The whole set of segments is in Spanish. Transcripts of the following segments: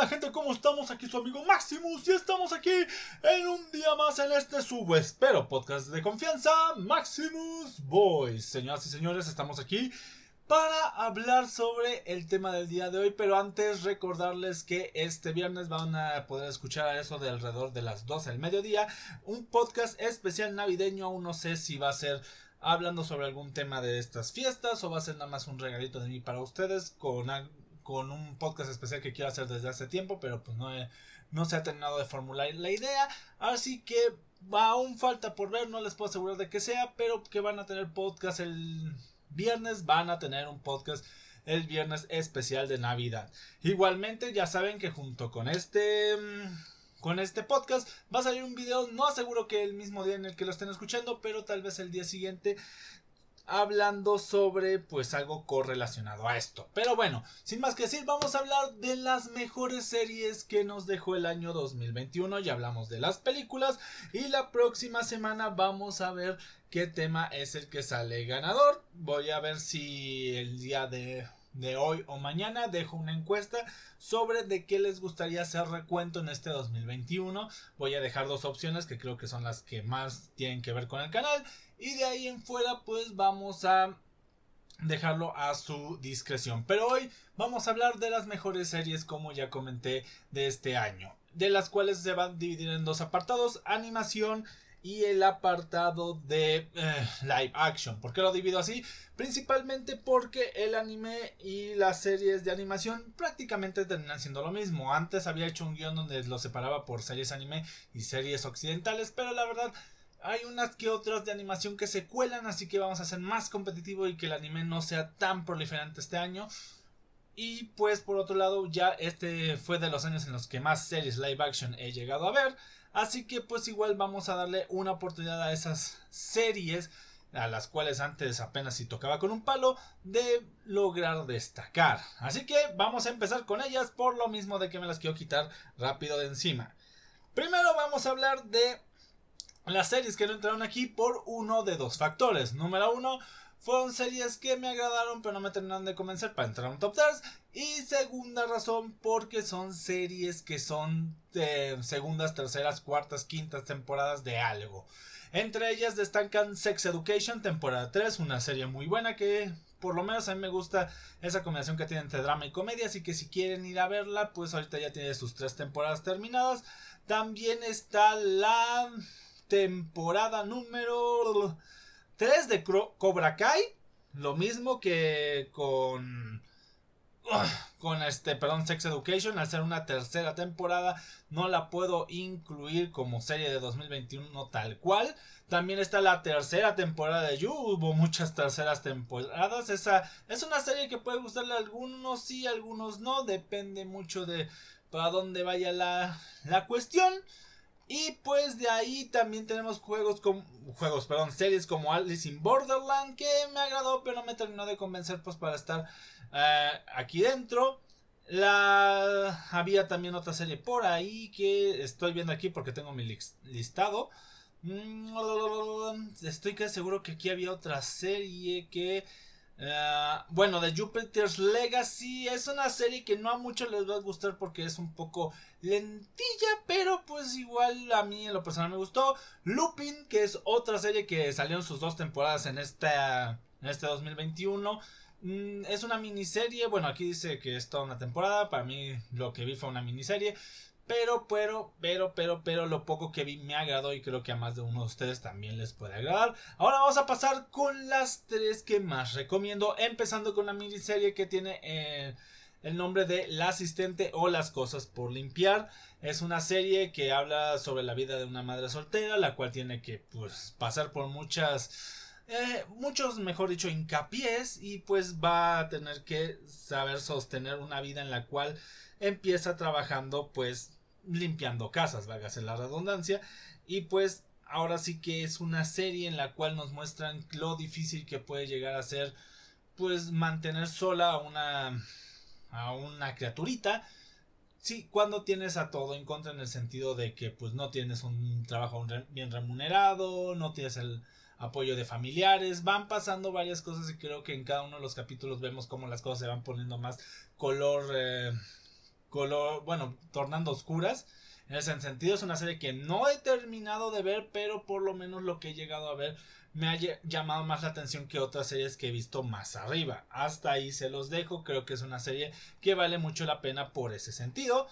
Hola gente, ¿cómo estamos? Aquí su amigo Maximus y estamos aquí en un día más en este sub espero podcast de confianza Maximus Boys. Señoras y señores, estamos aquí para hablar sobre el tema del día de hoy, pero antes recordarles que este viernes van a poder escuchar a eso de alrededor de las 12 del mediodía un podcast especial navideño, aún no sé si va a ser hablando sobre algún tema de estas fiestas o va a ser nada más un regalito de mí para ustedes con con un podcast especial que quiero hacer desde hace tiempo, pero pues no, no se ha terminado de formular la idea. Así que aún falta por ver, no les puedo asegurar de que sea, pero que van a tener podcast el viernes, van a tener un podcast el viernes especial de Navidad. Igualmente, ya saben que junto con este con este podcast va a salir un video, no aseguro que el mismo día en el que lo estén escuchando, pero tal vez el día siguiente hablando sobre pues algo correlacionado a esto. Pero bueno, sin más que decir, vamos a hablar de las mejores series que nos dejó el año 2021. Ya hablamos de las películas y la próxima semana vamos a ver qué tema es el que sale ganador. Voy a ver si el día de de hoy o mañana dejo una encuesta sobre de qué les gustaría hacer recuento en este 2021. Voy a dejar dos opciones que creo que son las que más tienen que ver con el canal y de ahí en fuera pues vamos a dejarlo a su discreción. Pero hoy vamos a hablar de las mejores series como ya comenté de este año, de las cuales se van a dividir en dos apartados, animación y el apartado de eh, live action. ¿Por qué lo divido así? Principalmente porque el anime y las series de animación prácticamente terminan siendo lo mismo. Antes había hecho un guion donde lo separaba por series anime y series occidentales, pero la verdad hay unas que otras de animación que se cuelan, así que vamos a ser más competitivo y que el anime no sea tan proliferante este año. Y pues por otro lado, ya este fue de los años en los que más series live action he llegado a ver. Así que pues igual vamos a darle una oportunidad a esas series a las cuales antes apenas si tocaba con un palo de lograr destacar. Así que vamos a empezar con ellas por lo mismo de que me las quiero quitar rápido de encima. Primero vamos a hablar de las series que no entraron aquí por uno de dos factores. Número uno, fueron series que me agradaron pero no me terminaron de convencer para entrar a un top 3. Y segunda razón porque son series que son segundas, terceras, cuartas, quintas temporadas de algo. Entre ellas destacan Sex Education, temporada 3, una serie muy buena que por lo menos a mí me gusta esa combinación que tiene entre drama y comedia, así que si quieren ir a verla, pues ahorita ya tiene sus tres temporadas terminadas. También está la temporada número 3 de Cobra Kai. Lo mismo que con. Con este, perdón, Sex Education, al ser una tercera temporada, no la puedo incluir como serie de 2021 tal cual. También está la tercera temporada de You, hubo muchas terceras temporadas. Esa es una serie que puede gustarle a algunos sí, a algunos no, depende mucho de para dónde vaya la, la cuestión. Y pues de ahí también tenemos juegos como juegos, perdón, series como Alice in Borderland que me agradó, pero no me terminó de convencer pues para estar eh, aquí dentro. La había también otra serie por ahí que estoy viendo aquí porque tengo mi listado. Mm, estoy casi seguro que aquí había otra serie que eh, bueno, de Jupiter's Legacy es una serie que no a muchos les va a gustar porque es un poco lentilla, pero pues igual a mí en lo personal me gustó. Lupin, que es otra serie que salió en sus dos temporadas en, en este 2021. Mm, es una miniserie, bueno, aquí dice que es toda una temporada, para mí lo que vi fue una miniserie. Pero, pero, pero, pero, pero lo poco que vi me agradó y creo que a más de uno de ustedes también les puede agradar. Ahora vamos a pasar con las tres que más recomiendo. Empezando con la miniserie que tiene eh, el nombre de La asistente o las cosas por limpiar. Es una serie que habla sobre la vida de una madre soltera, la cual tiene que pues, pasar por muchas... Eh, muchos, mejor dicho, hincapiés y pues va a tener que saber sostener una vida en la cual empieza trabajando pues limpiando casas, vágase la redundancia, y pues ahora sí que es una serie en la cual nos muestran lo difícil que puede llegar a ser pues mantener sola a una a una criaturita. Sí cuando tienes a todo en contra en el sentido de que pues no tienes un trabajo bien remunerado no tienes el apoyo de familiares van pasando varias cosas y creo que en cada uno de los capítulos vemos cómo las cosas se van poniendo más color eh, color, bueno, tornando oscuras. En ese sentido es una serie que no he terminado de ver, pero por lo menos lo que he llegado a ver me ha llamado más la atención que otras series que he visto más arriba. Hasta ahí se los dejo, creo que es una serie que vale mucho la pena por ese sentido.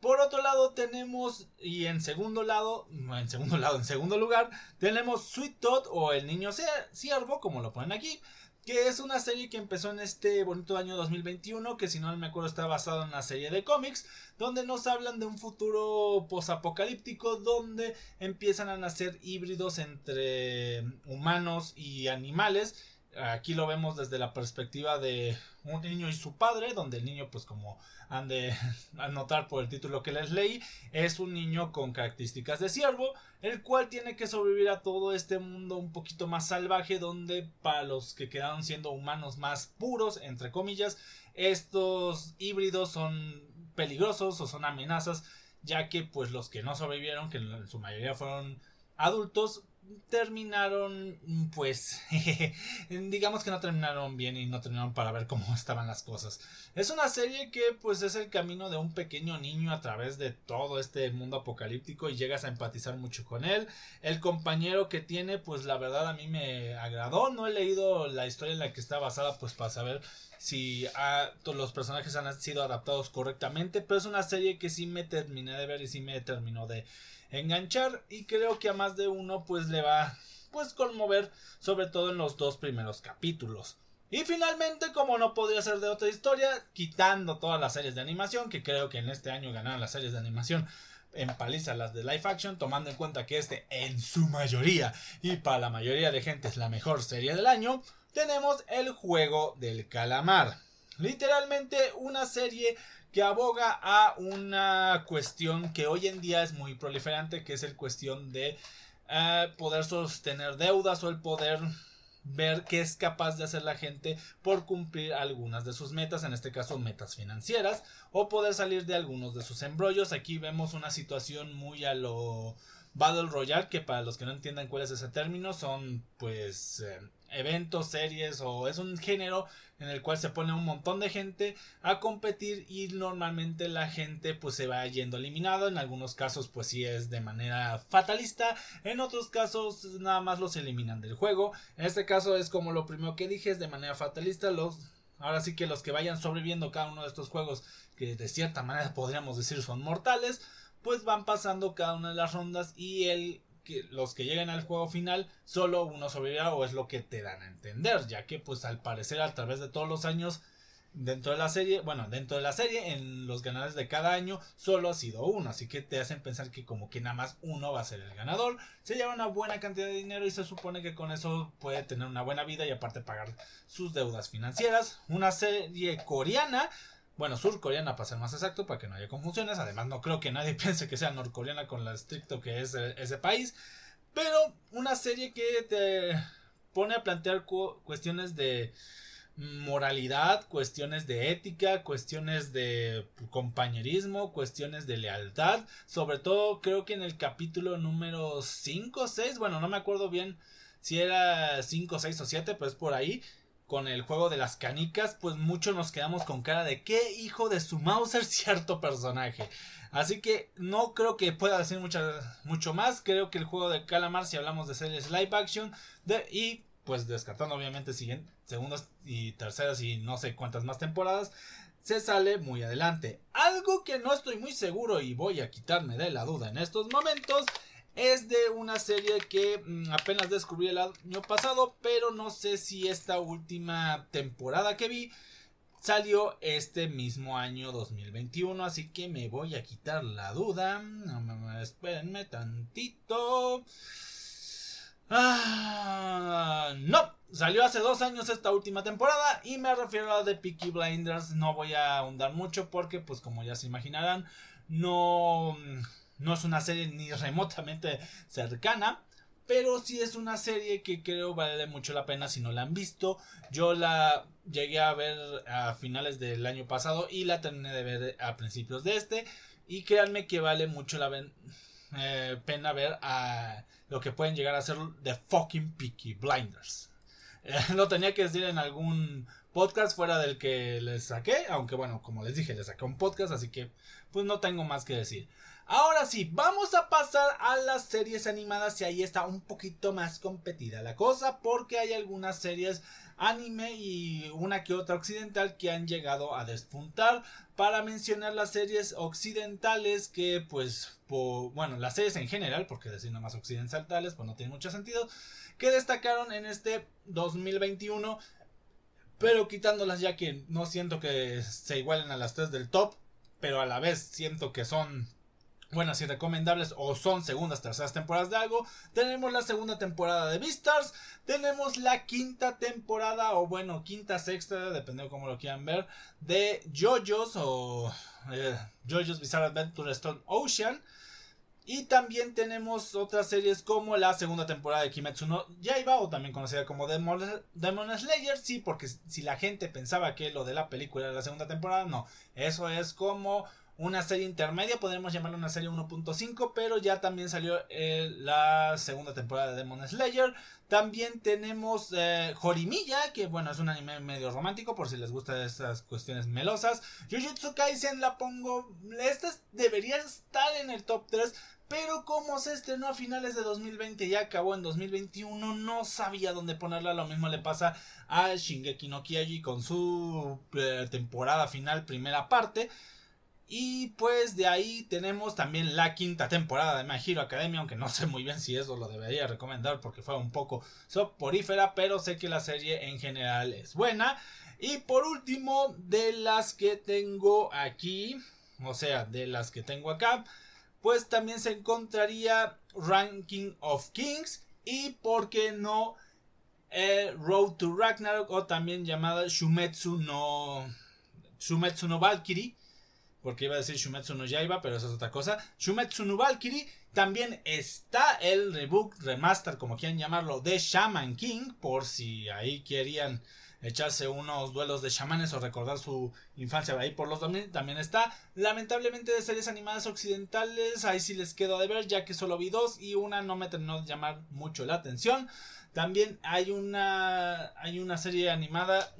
Por otro lado tenemos, y en segundo lado, en segundo lado, en segundo lugar, tenemos Sweet Todd o El Niño Ciervo, como lo ponen aquí, que es una serie que empezó en este bonito año 2021, que si no me acuerdo está basada en una serie de cómics, donde nos hablan de un futuro posapocalíptico, donde empiezan a nacer híbridos entre humanos y animales. Aquí lo vemos desde la perspectiva de un niño y su padre, donde el niño, pues como han de anotar por el título que les leí, es un niño con características de ciervo, el cual tiene que sobrevivir a todo este mundo un poquito más salvaje, donde para los que quedaron siendo humanos más puros, entre comillas, estos híbridos son peligrosos o son amenazas, ya que pues los que no sobrevivieron, que en su mayoría fueron adultos, terminaron pues digamos que no terminaron bien y no terminaron para ver cómo estaban las cosas. Es una serie que pues es el camino de un pequeño niño a través de todo este mundo apocalíptico y llegas a empatizar mucho con él. El compañero que tiene pues la verdad a mí me agradó. No he leído la historia en la que está basada pues para saber si todos los personajes han sido adaptados correctamente pero es una serie que sí me terminé de ver y sí me terminó de enganchar y creo que a más de uno pues le va pues conmover sobre todo en los dos primeros capítulos. Y finalmente, como no podría ser de otra historia, quitando todas las series de animación, que creo que en este año ganaron las series de animación en paliza las de live action, tomando en cuenta que este en su mayoría y para la mayoría de gente es la mejor serie del año, tenemos el juego del calamar. Literalmente una serie que aboga a una cuestión que hoy en día es muy proliferante, que es el cuestión de eh, poder sostener deudas o el poder ver qué es capaz de hacer la gente por cumplir algunas de sus metas, en este caso metas financieras, o poder salir de algunos de sus embrollos. Aquí vemos una situación muy a lo Battle Royale, que para los que no entiendan cuál es ese término, son pues eh, eventos, series o es un género en el cual se pone un montón de gente a competir y normalmente la gente pues se va yendo eliminado, en algunos casos pues sí es de manera fatalista, en otros casos nada más los eliminan del juego, en este caso es como lo primero que dije, es de manera fatalista, los ahora sí que los que vayan sobreviviendo cada uno de estos juegos que de cierta manera podríamos decir son mortales, pues van pasando cada una de las rondas y el que los que lleguen al juego final solo uno sobrevivirá o es lo que te dan a entender, ya que pues al parecer a través de todos los años dentro de la serie, bueno, dentro de la serie en los ganadores de cada año solo ha sido uno, así que te hacen pensar que como que nada más uno va a ser el ganador, se lleva una buena cantidad de dinero y se supone que con eso puede tener una buena vida y aparte pagar sus deudas financieras, una serie coreana bueno, surcoreana para ser más exacto, para que no haya confusiones. Además, no creo que nadie piense que sea norcoreana con lo estricto que es eh, ese país. Pero una serie que te pone a plantear cuestiones de moralidad, cuestiones de ética, cuestiones de compañerismo, cuestiones de lealtad. Sobre todo creo que en el capítulo número 5 o 6, bueno, no me acuerdo bien si era 5, 6 o 7, pues por ahí con el juego de las canicas, pues muchos nos quedamos con cara de qué hijo de su Mauser cierto personaje. Así que no creo que pueda decir mucho más. Creo que el juego de Calamar, si hablamos de series live action, de, y pues descartando obviamente siguen segundas y terceras y no sé cuántas más temporadas, se sale muy adelante. Algo que no estoy muy seguro y voy a quitarme de la duda en estos momentos es de una serie que mm, apenas descubrí el año pasado, pero no sé si esta última temporada que vi salió este mismo año 2021, así que me voy a quitar la duda. espérenme tantito. Ah, no, salió hace dos años esta última temporada y me refiero a de Peaky Blinders. No voy a ahondar mucho porque, pues como ya se imaginarán, no no es una serie ni remotamente cercana. Pero sí es una serie que creo vale mucho la pena si no la han visto. Yo la llegué a ver a finales del año pasado y la terminé de ver a principios de este. Y créanme que vale mucho la eh, pena ver a lo que pueden llegar a ser de fucking Peaky Blinders. lo tenía que decir en algún podcast fuera del que les saqué, aunque bueno, como les dije, les saqué un podcast, así que pues no tengo más que decir. Ahora sí, vamos a pasar a las series animadas y ahí está un poquito más competida la cosa porque hay algunas series anime y una que otra occidental que han llegado a despuntar. Para mencionar las series occidentales que pues, bueno, las series en general, porque decir más occidentales pues no tiene mucho sentido, que destacaron en este 2021, pero quitándolas ya que no siento que se igualen a las tres del top, pero a la vez siento que son buenas y recomendables o son segundas, terceras temporadas de algo. Tenemos la segunda temporada de Beastars, tenemos la quinta temporada o bueno, quinta, sexta, dependiendo cómo lo quieran ver, de JoJo's o eh, JoJo's Bizarre Adventure Stone Ocean. Y también tenemos otras series como la segunda temporada de Kimetsu no Yaiba o también conocida como Demon, Demon Slayer. Sí, porque si la gente pensaba que lo de la película era la segunda temporada, no. Eso es como una serie intermedia, podríamos llamarla una serie 1.5, pero ya también salió eh, la segunda temporada de Demon Slayer. También tenemos eh, que bueno, es un anime medio romántico, por si les gustan esas cuestiones melosas. Jujutsu Kaisen la pongo, esta debería estar en el top 3, pero como se estrenó a finales de 2020 y acabó en 2021, no sabía dónde ponerla. Lo mismo le pasa a Shingeki no Kyojin con su eh, temporada final, primera parte. Y pues de ahí tenemos también la quinta temporada de My Hero Academia, aunque no sé muy bien si eso lo debería recomendar porque fue un poco soporífera, pero sé que la serie en general es buena. Y por último, de las que tengo aquí, o sea, de las que tengo acá, pues también se encontraría Ranking of Kings y, por qué no, eh, Road to Ragnarok o también llamada Shumetsu no, Shumetsu no Valkyrie porque iba a decir Shumetsu no Yaiba, pero eso es otra cosa. Shumetsu no Valkyrie también está el reboot, remaster, como quieran llamarlo, de Shaman King, por si ahí querían echarse unos duelos de chamanes o recordar su infancia ahí por los 2000 también está. Lamentablemente de series animadas occidentales, ahí sí les quedo de ver, ya que solo vi dos y una no me terminó de llamar mucho la atención. También hay una, hay una serie animada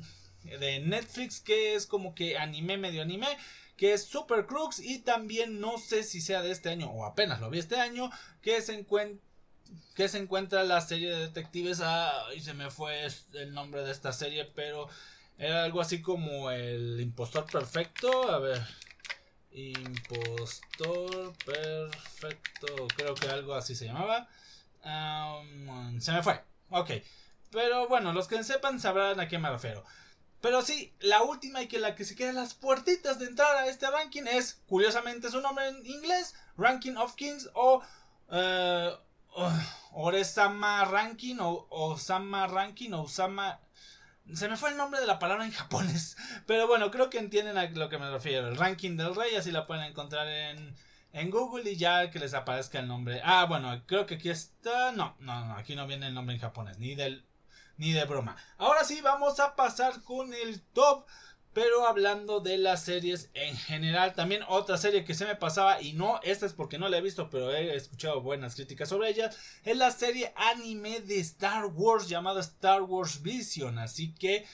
de Netflix que es como que anime, medio anime que es Super Crux y también no sé si sea de este año o apenas lo vi este año, que se encuentra que se encuentra la serie de detectives. Ah, y se me fue el nombre de esta serie, pero era algo así como el impostor perfecto. A ver, impostor perfecto, creo que algo así se llamaba. se me fue, ok. Pero bueno, los que sepan sabrán a qué me refiero. Pero sí, la última y que la que se queda las puertitas de entrar a este ranking es, curiosamente, su nombre en inglés, Ranking of Kings o uh, Oresama Ranking o Osama Ranking o Osama... Se me fue el nombre de la palabra en japonés, pero bueno, creo que entienden a lo que me refiero. El ranking del rey, así la pueden encontrar en, en Google y ya que les aparezca el nombre. Ah, bueno, creo que aquí está. No, no, no, aquí no viene el nombre en japonés, ni del ni de broma. Ahora sí, vamos a pasar con el top. Pero hablando de las series en general, también otra serie que se me pasaba, y no, esta es porque no la he visto, pero he escuchado buenas críticas sobre ella, es la serie anime de Star Wars llamada Star Wars Vision. Así que,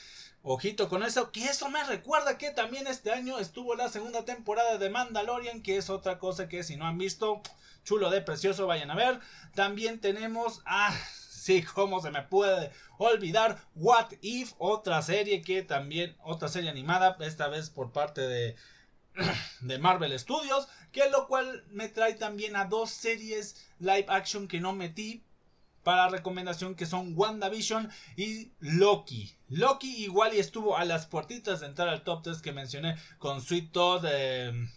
ojito con eso, que eso me recuerda que también este año estuvo la segunda temporada de Mandalorian, que es otra cosa que si no han visto, chulo de precioso, vayan a ver. También tenemos a Sí, cómo se me puede olvidar What If, otra serie que también, otra serie animada, esta vez por parte de, de Marvel Studios, que lo cual me trae también a dos series live action que no metí para recomendación que son WandaVision y Loki. Loki igual y estuvo a las puertitas de entrar al top 3 que mencioné con Sweet Todd, em,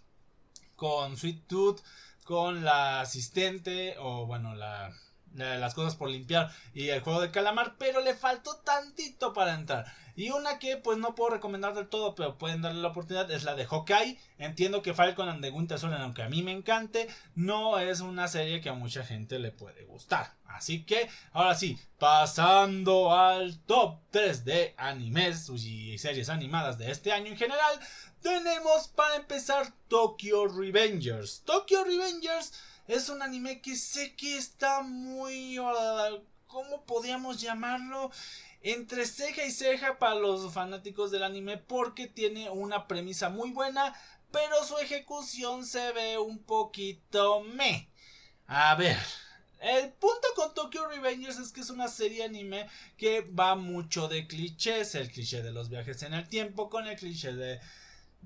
con Sweet Tooth, con la asistente o bueno, la las cosas por limpiar y el juego de calamar, pero le faltó tantito para entrar. Y una que pues no puedo recomendar del todo, pero pueden darle la oportunidad, es la de Hawkeye. Entiendo que Falcon and the Winter Soldier, aunque a mí me encante, no es una serie que a mucha gente le puede gustar. Así que, ahora sí, pasando al top 3 de animes y series animadas de este año en general, tenemos para empezar Tokyo Revengers. Tokyo Revengers es un anime que sé que está muy... ¿Cómo podríamos llamarlo? entre ceja y ceja para los fanáticos del anime porque tiene una premisa muy buena, pero su ejecución se ve un poquito me. A ver, el punto con Tokyo Revengers es que es una serie anime que va mucho de clichés, el cliché de los viajes en el tiempo con el cliché de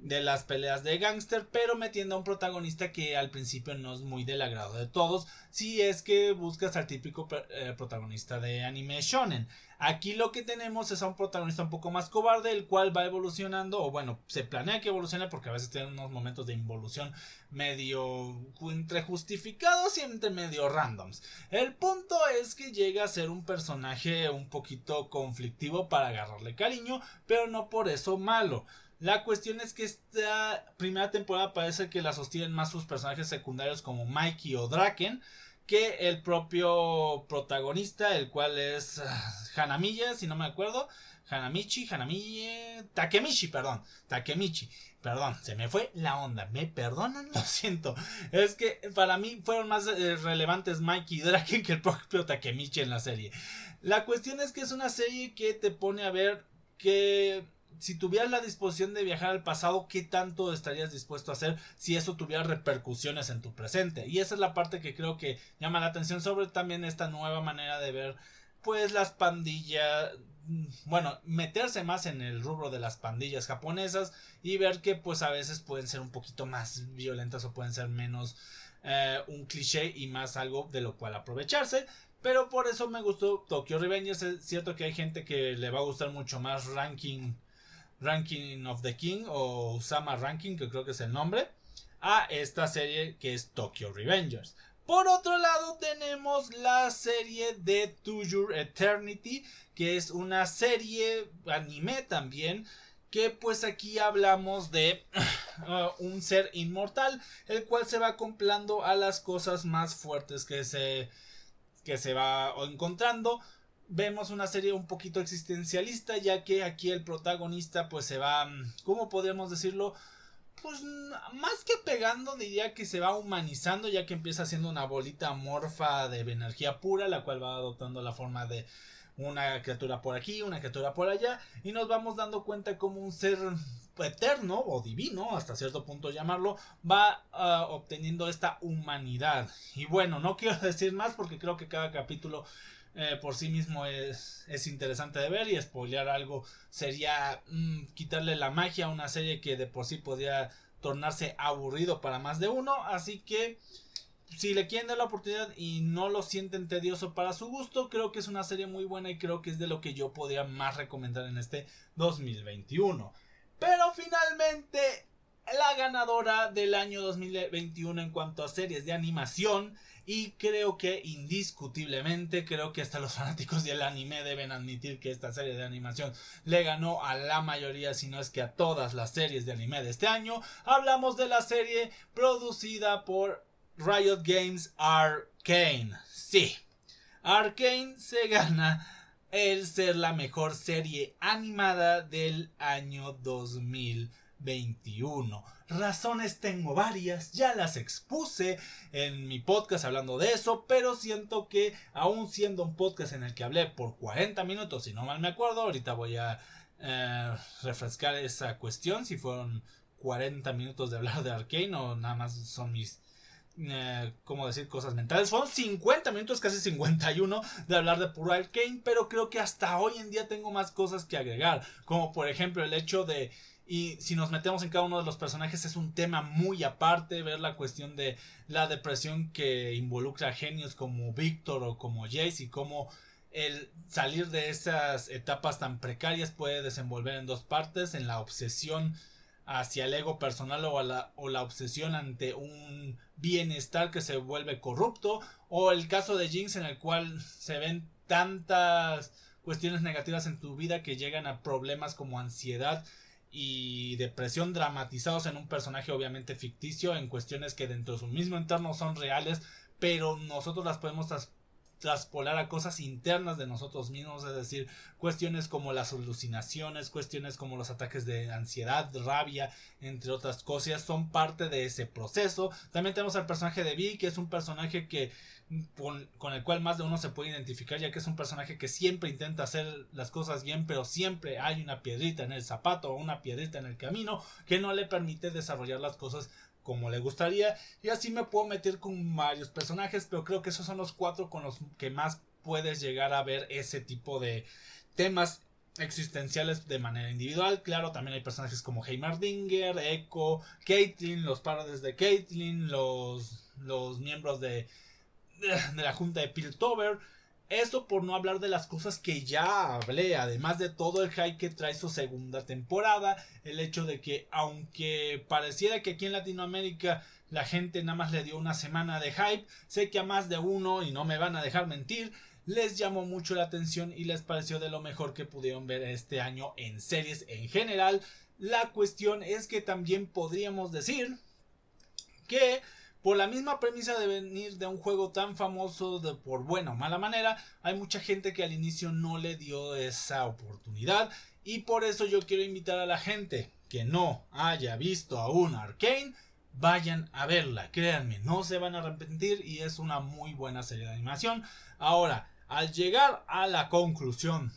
de las peleas de gángster, pero metiendo a un protagonista que al principio no es muy del agrado de todos, si es que buscas al típico eh, protagonista de anime shonen. Aquí lo que tenemos es a un protagonista un poco más cobarde, el cual va evolucionando, o bueno, se planea que evolucione porque a veces tiene unos momentos de involución medio entre justificados y entre medio randoms. El punto es que llega a ser un personaje un poquito conflictivo para agarrarle cariño, pero no por eso malo. La cuestión es que esta primera temporada parece que la sostienen más sus personajes secundarios como Mikey o Draken que el propio protagonista, el cual es ah, Hanamiya, si no me acuerdo. Hanamichi, Hanamichi, Takemichi, perdón, Takemichi, perdón, se me fue la onda, me perdonan, lo siento, es que para mí fueron más eh, relevantes Mikey y Draken que el propio Takemichi en la serie. La cuestión es que es una serie que te pone a ver que si tuvieras la disposición de viajar al pasado, ¿qué tanto estarías dispuesto a hacer si eso tuviera repercusiones en tu presente? Y esa es la parte que creo que llama la atención sobre también esta nueva manera de ver, pues las pandillas, bueno, meterse más en el rubro de las pandillas japonesas y ver que pues a veces pueden ser un poquito más violentas o pueden ser menos eh, un cliché y más algo de lo cual aprovecharse. Pero por eso me gustó Tokyo Revengers. Es cierto que hay gente que le va a gustar mucho más ranking Ranking of the King o Usama Ranking, que creo que es el nombre, a esta serie que es Tokyo Revengers. Por otro lado tenemos la serie de To Your Eternity, que es una serie anime también, que pues aquí hablamos de uh, un ser inmortal, el cual se va comprando a las cosas más fuertes que se, que se va encontrando vemos una serie un poquito existencialista, ya que aquí el protagonista pues se va, mm, ¿cómo podemos decirlo? Pues mm, más que pegando diría que se va humanizando ya que empieza siendo una bolita morfa de energía pura, la cual va adoptando la forma de una criatura por aquí, una criatura por allá, y nos vamos dando cuenta como un ser eterno o divino, hasta cierto punto llamarlo, va ah, obteniendo esta humanidad. Y bueno, no quiero decir más porque creo que cada capítulo eh, por sí mismo es, es, interesante de ver y spoilear algo sería mm, quitarle la magia a una serie que de por sí podría tornarse aburrido para más de uno. Así que si le quieren dar la oportunidad y no lo sienten tedioso para su gusto, creo que es una serie muy buena y creo que es de lo que yo podría más recomendar en este 2021. Pero finalmente, la ganadora del año 2021 en cuanto a series de animación y creo que indiscutiblemente, creo que hasta los fanáticos del anime deben admitir que esta serie de animación le ganó a la mayoría, si no es que a todas las series de anime de este año. Hablamos de la serie producida por Riot Games Arcane. Sí, Arcane se gana el ser la mejor serie animada del año 2021. Razones tengo varias, ya las expuse en mi podcast hablando de eso, pero siento que aún siendo un podcast en el que hablé por 40 minutos, si no mal me acuerdo, ahorita voy a eh, refrescar esa cuestión, si fueron 40 minutos de hablar de Arkane o nada más son mis eh, como decir cosas mentales. Fueron 50 minutos, casi 51 de hablar de puro Arkane, pero creo que hasta hoy en día tengo más cosas que agregar, como por ejemplo el hecho de y si nos metemos en cada uno de los personajes es un tema muy aparte, ver la cuestión de la depresión que involucra a genios como Víctor o como Jace y cómo el salir de esas etapas tan precarias puede desenvolver en dos partes, en la obsesión hacia el ego personal o, la, o la obsesión ante un bienestar que se vuelve corrupto o el caso de Jinx en el cual se ven tantas cuestiones negativas en tu vida que llegan a problemas como ansiedad y depresión dramatizados en un personaje obviamente ficticio en cuestiones que dentro de su mismo entorno son reales pero nosotros las podemos traspolar a cosas internas de nosotros mismos, es decir, cuestiones como las alucinaciones, cuestiones como los ataques de ansiedad, rabia, entre otras cosas, son parte de ese proceso. También tenemos al personaje de Vi, que es un personaje que con, con, el cual más de uno se puede identificar, ya que es un personaje que siempre intenta hacer las cosas bien, pero siempre hay una piedrita en el zapato o una piedrita en el camino que no le permite desarrollar las cosas como le gustaría. Y así me puedo meter con varios personajes, pero creo que esos son los cuatro con los que más puedes llegar a ver ese tipo de temas existenciales de manera individual. Claro, también hay personajes como Heimerdinger, Echo, Caitlyn, los padres de Caitlyn, los, los miembros de, de, la junta de Piltover. Eso por no hablar de las cosas que ya hablé, además de todo el hype que trae su segunda temporada, el hecho de que aunque pareciera que aquí en Latinoamérica la gente nada más le dio una semana de hype, sé que a más de uno, y no me van a dejar mentir, les llamó mucho la atención y les pareció de lo mejor que pudieron ver este año en series en general. La cuestión es que también podríamos decir que por la misma premisa de venir de un juego tan famoso de por buena o mala manera, hay mucha gente que al inicio no le dio esa oportunidad y por eso yo quiero invitar a la gente que no haya visto aún Arkane, vayan a verla, créanme, no se van a arrepentir y es una muy buena serie de animación. Ahora, al llegar a la conclusión,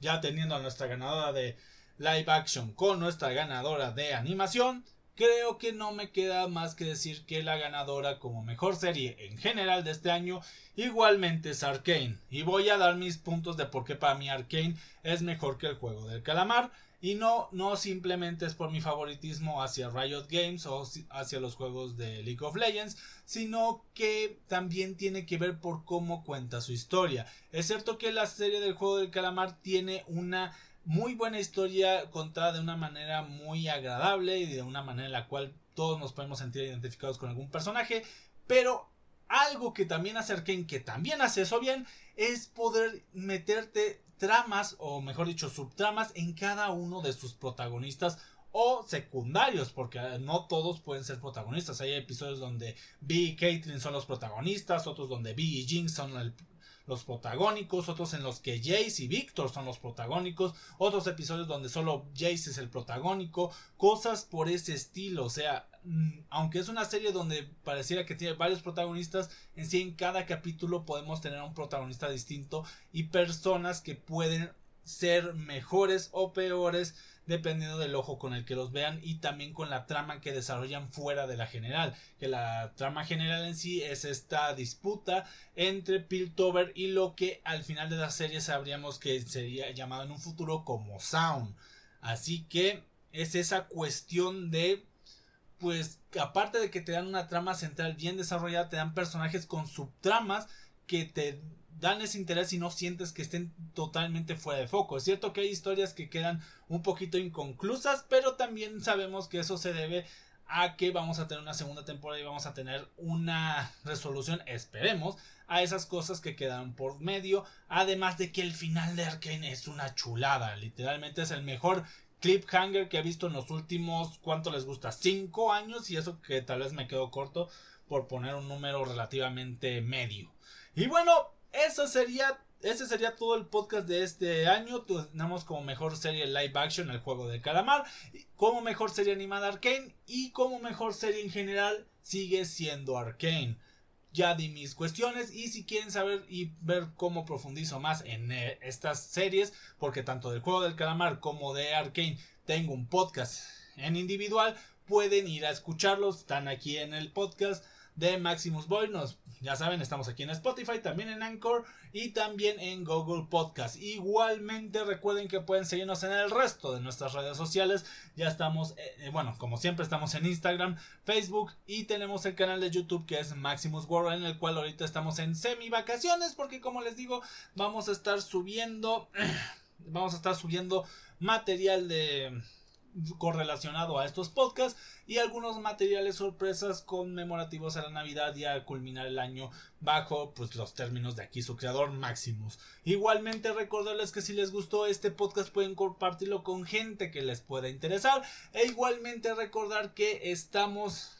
ya teniendo a nuestra ganadora de live action con nuestra ganadora de animación, creo que no me queda más que decir que la ganadora como mejor serie en general de este año igualmente es Arkane. Y voy a dar mis puntos de por qué para mí Arkane es mejor que el juego del calamar. Y no, no simplemente es por mi favoritismo hacia Riot Games o hacia los juegos de League of Legends, sino que también tiene que ver por cómo cuenta su historia. Es cierto que la serie del juego del calamar tiene una muy buena historia contada de una manera muy agradable y de una manera en la cual todos nos podemos sentir identificados con algún personaje, pero algo que también Arkane, que también hace eso bien, es poder meterte tramas, o mejor dicho, subtramas en cada uno de sus protagonistas o secundarios, porque no todos pueden ser protagonistas. Hay episodios donde B y Caitlyn son los protagonistas, otros donde B y Jinx son el, los protagónicos, otros en los que Jace y Victor son los protagónicos, otros episodios donde solo Jace es el protagónico, cosas por ese estilo, o sea, mm, aunque es una serie donde pareciera que tiene varios protagonistas, en sí en cada capítulo podemos tener un protagonista distinto y personas que pueden ser mejores o peores dependiendo del ojo con el que los vean y también con la trama que desarrollan fuera de la general. Que la trama general en sí es esta disputa entre Piltover y lo que al final de la serie sabríamos que sería llamado en un futuro como Sound. Así que es esa cuestión de pues aparte de que te dan una trama central bien desarrollada, te dan personajes con subtramas que te dan ese interés y no sientes que estén totalmente fuera de foco. Es cierto que hay historias que quedan un poquito inconclusas, pero también sabemos que eso se debe a que vamos a tener una segunda temporada y vamos a tener una resolución, esperemos, a esas cosas que quedan por medio. Además de que el final de Arkane es una chulada, literalmente es el mejor cliffhanger que he visto en los últimos, ¿cuánto les gusta? Cinco años y eso que tal vez me quedo corto por poner un número relativamente medio. Y bueno, eso sería ese sería todo el podcast de este año. Tenemos como mejor serie live action el juego de calamar, como mejor serie animada Arkane y como mejor serie en general sigue siendo Arkane. Ya di mis cuestiones y si quieren saber y ver cómo profundizo más en eh, estas series, porque tanto del juego del calamar como de Arkane tengo un podcast en individual, pueden ir a escucharlos, están aquí en el podcast de Maximus Boy. Nos, ya saben, estamos aquí en Spotify, también en Anchor y también en Google Podcast. Igualmente recuerden que pueden seguirnos en el resto de nuestras redes sociales. Ya estamos, eh, eh, bueno, como siempre estamos en Instagram, Facebook y tenemos el canal de YouTube que es Maximus World en el cual ahorita estamos en semi vacaciones porque como les digo vamos a estar subiendo, vamos a estar subiendo material de correlacionado a estos podcasts y algunos materiales sorpresas conmemorativos a la Navidad y a culminar el año bajo pues los términos de aquí su creador Maximus. Igualmente recordarles que si les gustó este podcast pueden compartirlo con gente que les pueda interesar e igualmente recordar que estamos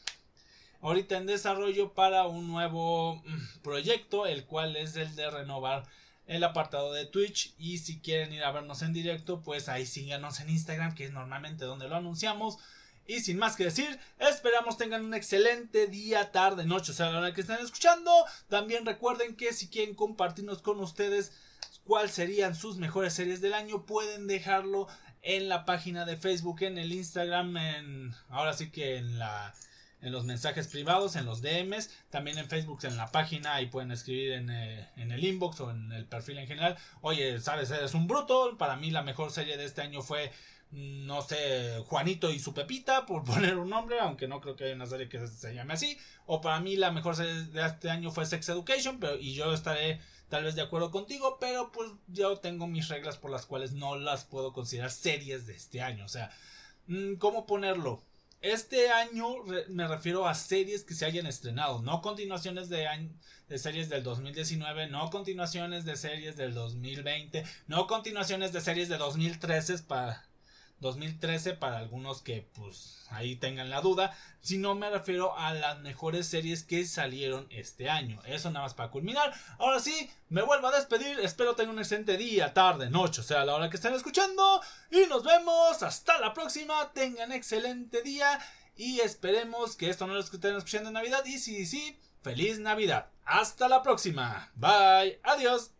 ahorita en desarrollo para un nuevo mm, proyecto, el cual es el de renovar el apartado de Twitch y si quieren ir a vernos en directo, pues ahí síganos en Instagram, que es normalmente donde lo anunciamos. Y sin más que decir, esperamos tengan un excelente día, tarde, noche, o sea, la hora que estén escuchando. También recuerden que si quieren compartirnos con ustedes cuáles serían sus mejores series del año, pueden dejarlo en la página de Facebook, en el Instagram, en ahora sí que en la en los mensajes privados, en los DMs, también en Facebook, en la página, ahí pueden escribir en, eh, en, el inbox o en el perfil en general. Oye, sabes, eres un bruto. Para mí la mejor serie de este año fue, no sé, Juanito y su Pepita, por poner un nombre, aunque no creo que haya una serie que se llame así. O para mí la mejor serie de este año fue Sex Education, pero y yo estaré tal vez de acuerdo contigo, pero pues yo tengo mis reglas por las cuales no las puedo considerar series de este año. O sea, mm, ¿cómo ponerlo? Este año me refiero a series que se hayan estrenado, no continuaciones de, de series del 2019, no continuaciones de series del 2020, no continuaciones de series de 2013 para 2013 para algunos que pues ahí tengan la duda, si no me refiero a las mejores series que salieron este año. Eso nada más para culminar. Ahora sí, me vuelvo a despedir. Espero tengan un excelente día, tarde, noche, o sea, la hora que estén escuchando. Y nos vemos. Hasta la próxima. Tengan excelente día. Y esperemos que esto no lo estén escuchando en Navidad. Y si sí, feliz Navidad. Hasta la próxima. Bye. Adiós.